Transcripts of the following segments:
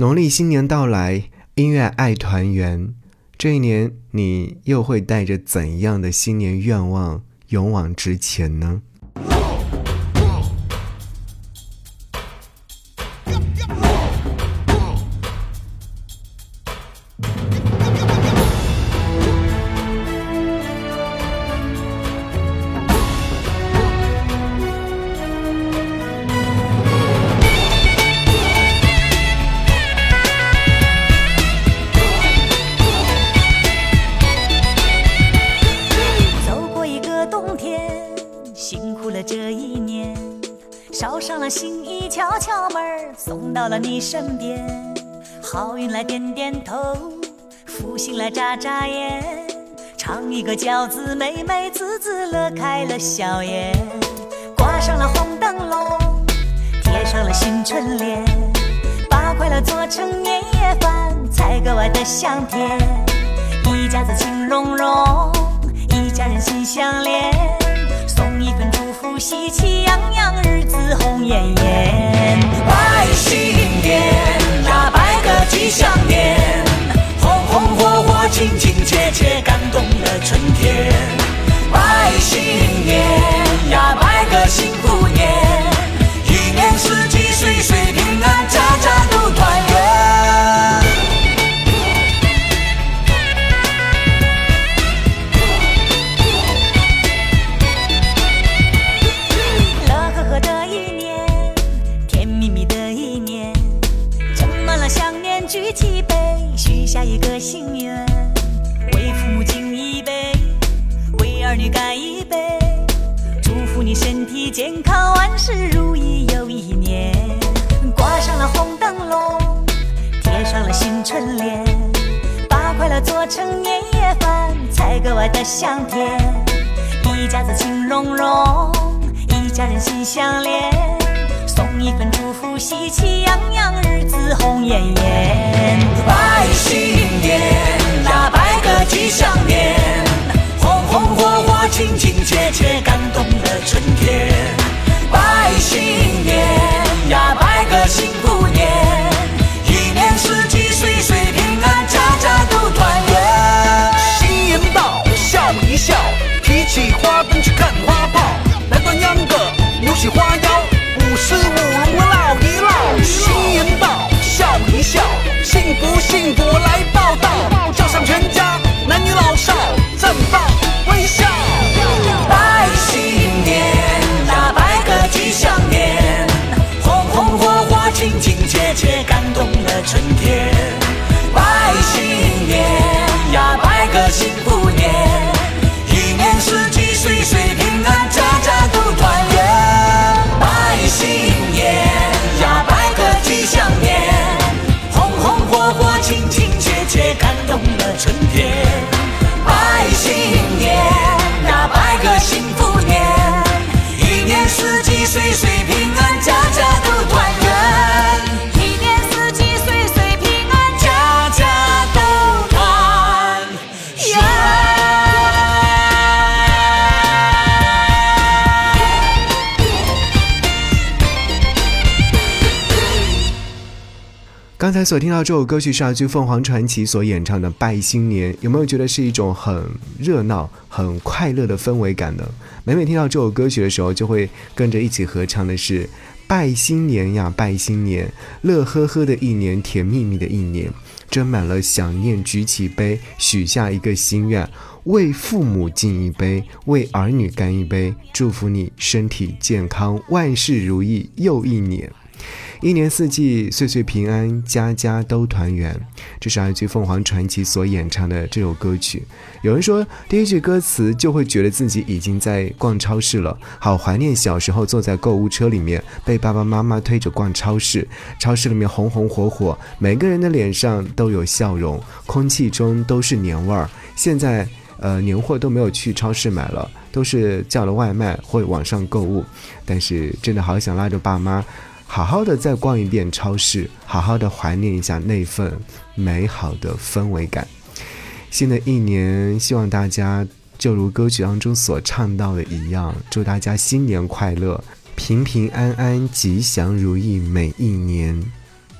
农历新年到来，音乐爱团圆。这一年，你又会带着怎样的新年愿望勇往直前呢？心意敲敲门送到了你身边。好运来点点头，福星来眨眨眼。尝一个饺子，美美滋滋乐开了笑颜。挂上了红灯笼，贴上了新春联，把快乐做成年夜饭，才格外的香甜。一家子情融融，一家人心相连，喜气洋洋，日子红艳艳。干一杯，祝福你身体健康，万事如意又一年。挂上了红灯笼，贴上了新春联，把快乐做成年夜饭，才格外的香甜。一家子情融融，一家人心相连，送一份祝福，喜气洋洋，日子红艳艳。拜新年呀，拜个吉祥年，红火火，亲亲切切，感动了春天。拜新年呀，拜个幸福年，一年四季岁岁平安，家家都团圆。新年到，笑一笑，提起花灯去看花炮，来段秧歌，扭起花腰，舞狮舞龙唠一唠。新年到，笑一笑，幸福幸福刚才所听到这首歌曲是来自凤凰传奇所演唱的《拜新年》，有没有觉得是一种很热闹、很快乐的氛围感呢？每每听到这首歌曲的时候，就会跟着一起合唱的是“拜新年呀，拜新年，乐呵呵的一年，甜蜜蜜的一年，斟满了想念，举起杯，许下一个心愿，为父母敬一杯，为儿女干一杯，祝福你身体健康，万事如意又一年。”一年四季，岁岁平安，家家都团圆。这是来自凤凰传奇所演唱的这首歌曲。有人说，第一句歌词就会觉得自己已经在逛超市了，好怀念小时候坐在购物车里面，被爸爸妈妈推着逛超市。超市里面红红火火，每个人的脸上都有笑容，空气中都是年味儿。现在，呃，年货都没有去超市买了，都是叫了外卖或网上购物。但是，真的好想拉着爸妈。好好的再逛一遍超市，好好的怀念一下那份美好的氛围感。新的一年，希望大家就如歌曲当中所唱到的一样，祝大家新年快乐，平平安安，吉祥如意每一年。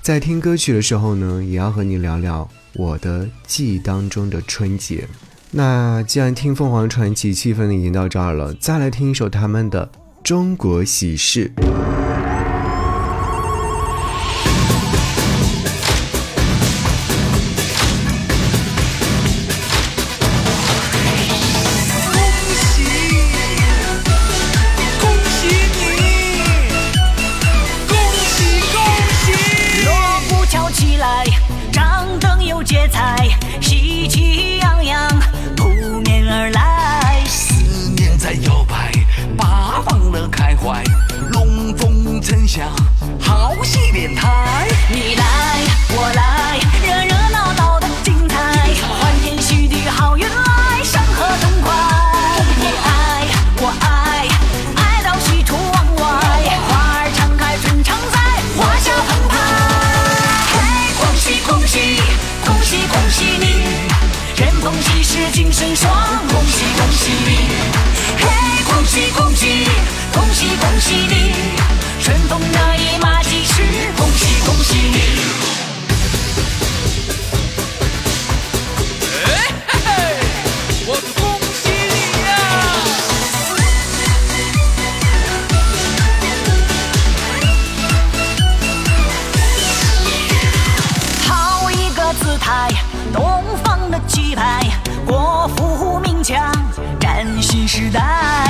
在听歌曲的时候呢，也要和你聊聊我的记忆当中的春节。那既然听凤凰传奇气氛已经到这儿了，再来听一首他们的《中国喜事》。好戏连台，你来我来，热热闹闹的精彩，欢天喜地好运来，山河痛快。你爱我爱，爱到喜出望外，花儿常开春常在，华夏澎湃。嘿，恭喜恭喜，恭喜恭喜你，人逢喜事精神爽，恭喜恭喜你。嘿，恭喜恭喜，恭喜恭喜你。春风得意马蹄疾，恭喜恭喜你！哎，我恭喜你呀！好一个姿态，东方的巨柏，国富民强，崭新时代。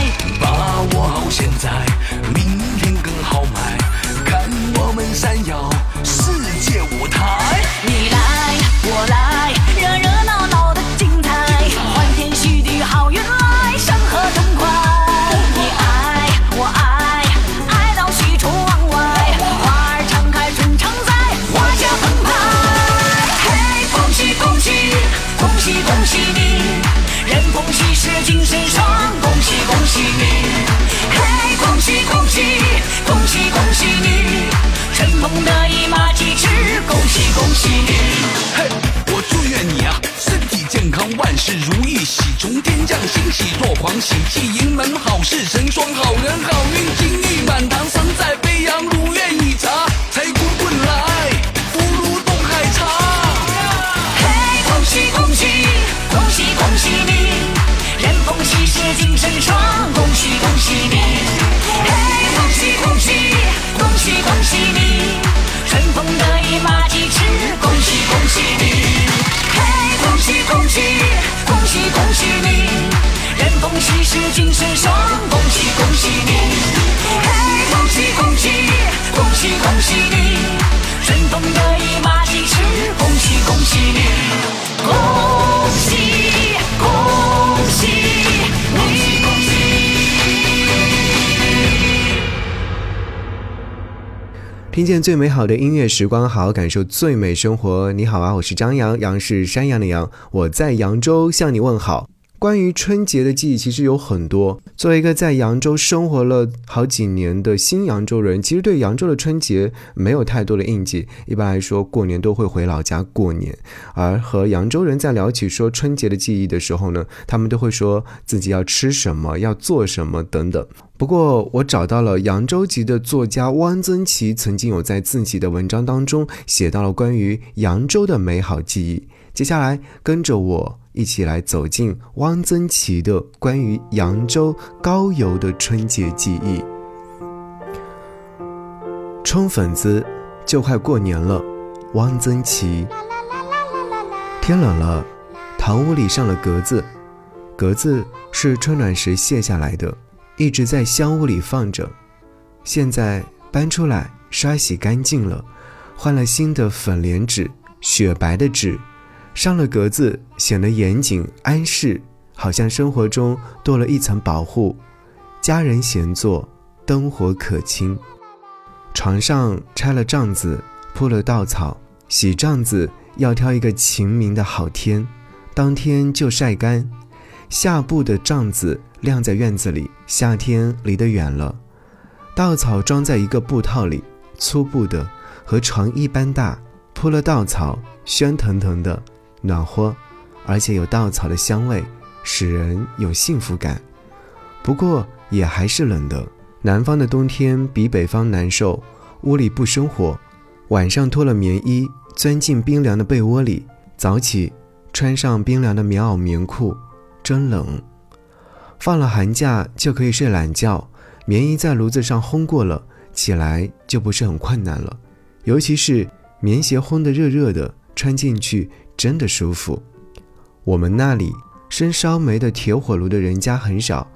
新年嘿我祝愿你啊身体健康万事如意喜从天降欣喜若狂喜气盈门好事成双好人好运金玉满堂生在飞扬如愿以偿。喜你。人逢喜事精神爽，恭喜恭喜你！嘿，恭喜恭喜，恭喜恭喜你！春风得意马蹄驰，恭喜恭喜你！恭喜恭喜恭喜恭喜！听见最美好的音乐时光，好好感受最美生活。你好啊，我是张扬，杨是山羊的羊，我在扬州向你问好。关于春节的记忆其实有很多。作为一个在扬州生活了好几年的新扬州人，其实对扬州的春节没有太多的印记。一般来说，过年都会回老家过年。而和扬州人在聊起说春节的记忆的时候呢，他们都会说自己要吃什么、要做什么等等。不过，我找到了扬州籍的作家汪曾祺，曾经有在自己的文章当中写到了关于扬州的美好记忆。接下来，跟着我。一起来走进汪曾祺的关于扬州高邮的春节记忆。冲粉子，就快过年了。汪曾祺。天冷了，堂屋里上了格子，格子是春暖时卸下来的，一直在香屋里放着。现在搬出来刷洗干净了，换了新的粉莲纸，雪白的纸。上了格子，显得严谨安适，好像生活中多了一层保护。家人闲坐，灯火可亲。床上拆了帐子，铺了稻草。洗帐子要挑一个晴明的好天，当天就晒干。下布的帐子晾在院子里，夏天离得远了。稻草装在一个布套里，粗布的，和床一般大，铺了稻草，喧腾腾的。暖和，而且有稻草的香味，使人有幸福感。不过也还是冷的。南方的冬天比北方难受，屋里不生火，晚上脱了棉衣，钻进冰凉的被窝里，早起穿上冰凉的棉袄棉裤，真冷。放了寒假就可以睡懒觉，棉衣在炉子上烘过了，起来就不是很困难了。尤其是棉鞋烘得热热的，穿进去真的舒服。我们那里生烧煤的铁火炉的人家很少，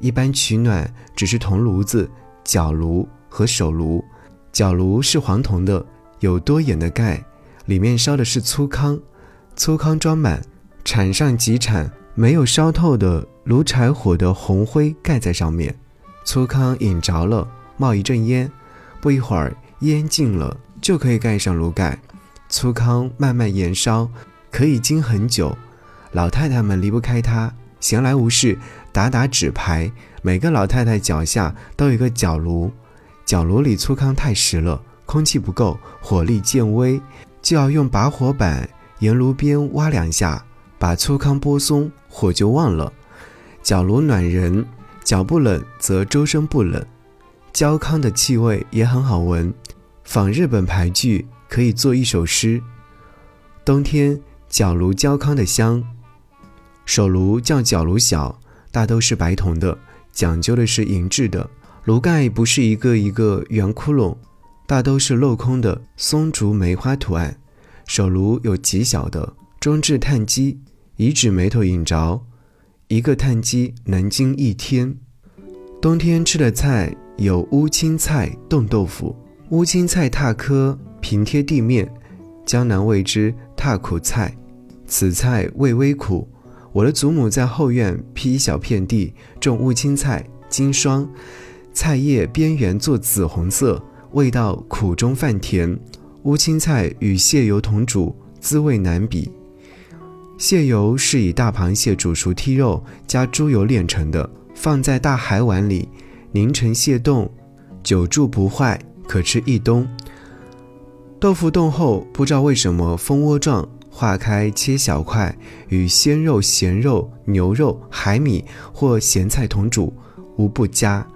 一般取暖只是铜炉子、角炉和手炉。角炉是黄铜的，有多眼的盖，里面烧的是粗糠，粗糠装满，铲上几铲没有烧透的炉柴火的红灰盖在上面，粗糠引着了，冒一阵烟，不一会儿烟尽了，就可以盖上炉盖，粗糠慢慢燃烧，可以经很久。老太太们离不开它，闲来无事打打纸牌。每个老太太脚下都有一个脚炉。脚炉里粗糠太实了，空气不够，火力渐微，就要用拔火板沿炉边挖两下，把粗糠拨松，火就旺了。脚炉暖人，脚不冷则周身不冷。焦糠的气味也很好闻，仿日本牌具可以做一首诗。冬天角炉焦糠的香。手炉叫角炉小，大都是白铜的，讲究的是银质的。炉盖不是一个一个圆窟窿，大都是镂空的松竹梅花图案。手炉有极小的，中置炭机，以指眉头引着，一个炭机能经一天。冬天吃的菜有乌青菜冻豆腐，乌青菜踏窠平贴地面，江南谓之踏苦菜，此菜味微苦。我的祖母在后院辟一小片地，种乌青菜，经霜。菜叶边缘做紫红色，味道苦中泛甜。乌青菜与蟹油同煮，滋味难比。蟹油是以大螃蟹煮熟剔肉，加猪油炼成的，放在大海碗里，凝成蟹冻，久住不坏，可吃一冬。豆腐冻后，不知道为什么蜂窝状，化开切小块，与鲜肉、咸肉、牛肉、海米或咸菜同煮，无不佳。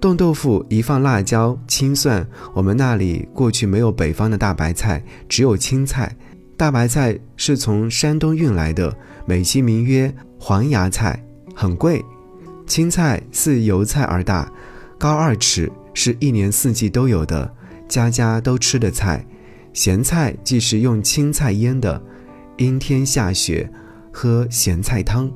冻豆腐宜放辣椒、青蒜。我们那里过去没有北方的大白菜，只有青菜。大白菜是从山东运来的，美其名曰黄芽菜，很贵。青菜似油菜而大，高二尺，是一年四季都有的，家家都吃的菜。咸菜即是用青菜腌的，阴天下雪，喝咸菜汤。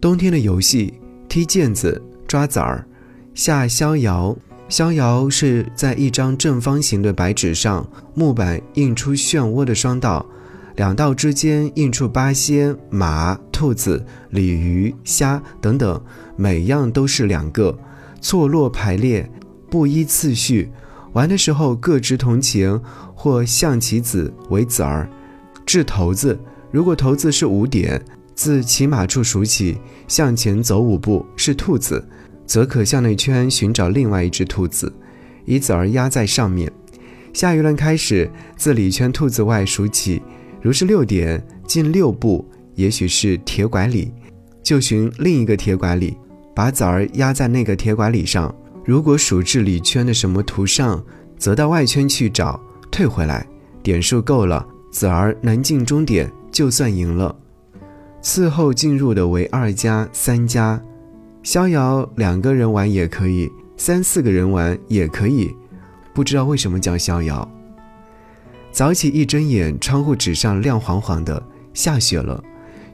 冬天的游戏：踢毽子、抓子儿。下逍遥，逍遥是在一张正方形的白纸上，木板印出漩涡的双道，两道之间印出八仙、马、兔子、鲤鱼、虾等等，每样都是两个，错落排列，不依次序。玩的时候各执同情或象棋子为子儿，掷骰子。如果骰子是五点，自骑马处数起，向前走五步是兔子。则可向内圈寻找另外一只兔子，以子儿压在上面。下一轮开始，自里圈兔子外数起，如是六点，进六步，也许是铁拐李，就寻另一个铁拐李，把子儿压在那个铁拐李上。如果数至里圈的什么图上，则到外圈去找，退回来，点数够了，子儿能进终点，就算赢了。次后进入的为二家、三家。逍遥两个人玩也可以，三四个人玩也可以，不知道为什么叫逍遥。早起一睁眼，窗户纸上亮黄黄的，下雪了。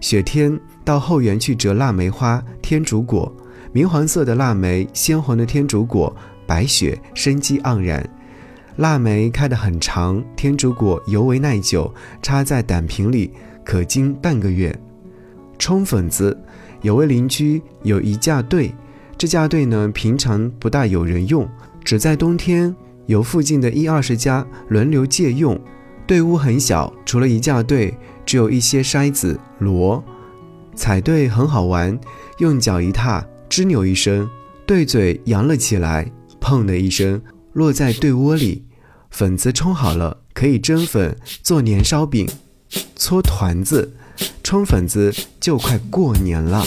雪天到后园去折腊梅花、天竺果，明黄色的腊梅，鲜红的天竺果，白雪生机盎然。腊梅开得很长，天竺果尤为耐久，插在胆瓶里可经半个月。冲粉子。有位邻居有一架队，这架队呢平常不大有人用，只在冬天由附近的一二十家轮流借用。队屋很小，除了一架队，只有一些筛子、箩。踩队很好玩，用脚一踏，吱扭一声，对嘴扬了起来，砰的一声落在对窝里。粉子冲好了，可以蒸粉做年烧饼，搓团子。冲粉子就快过年了。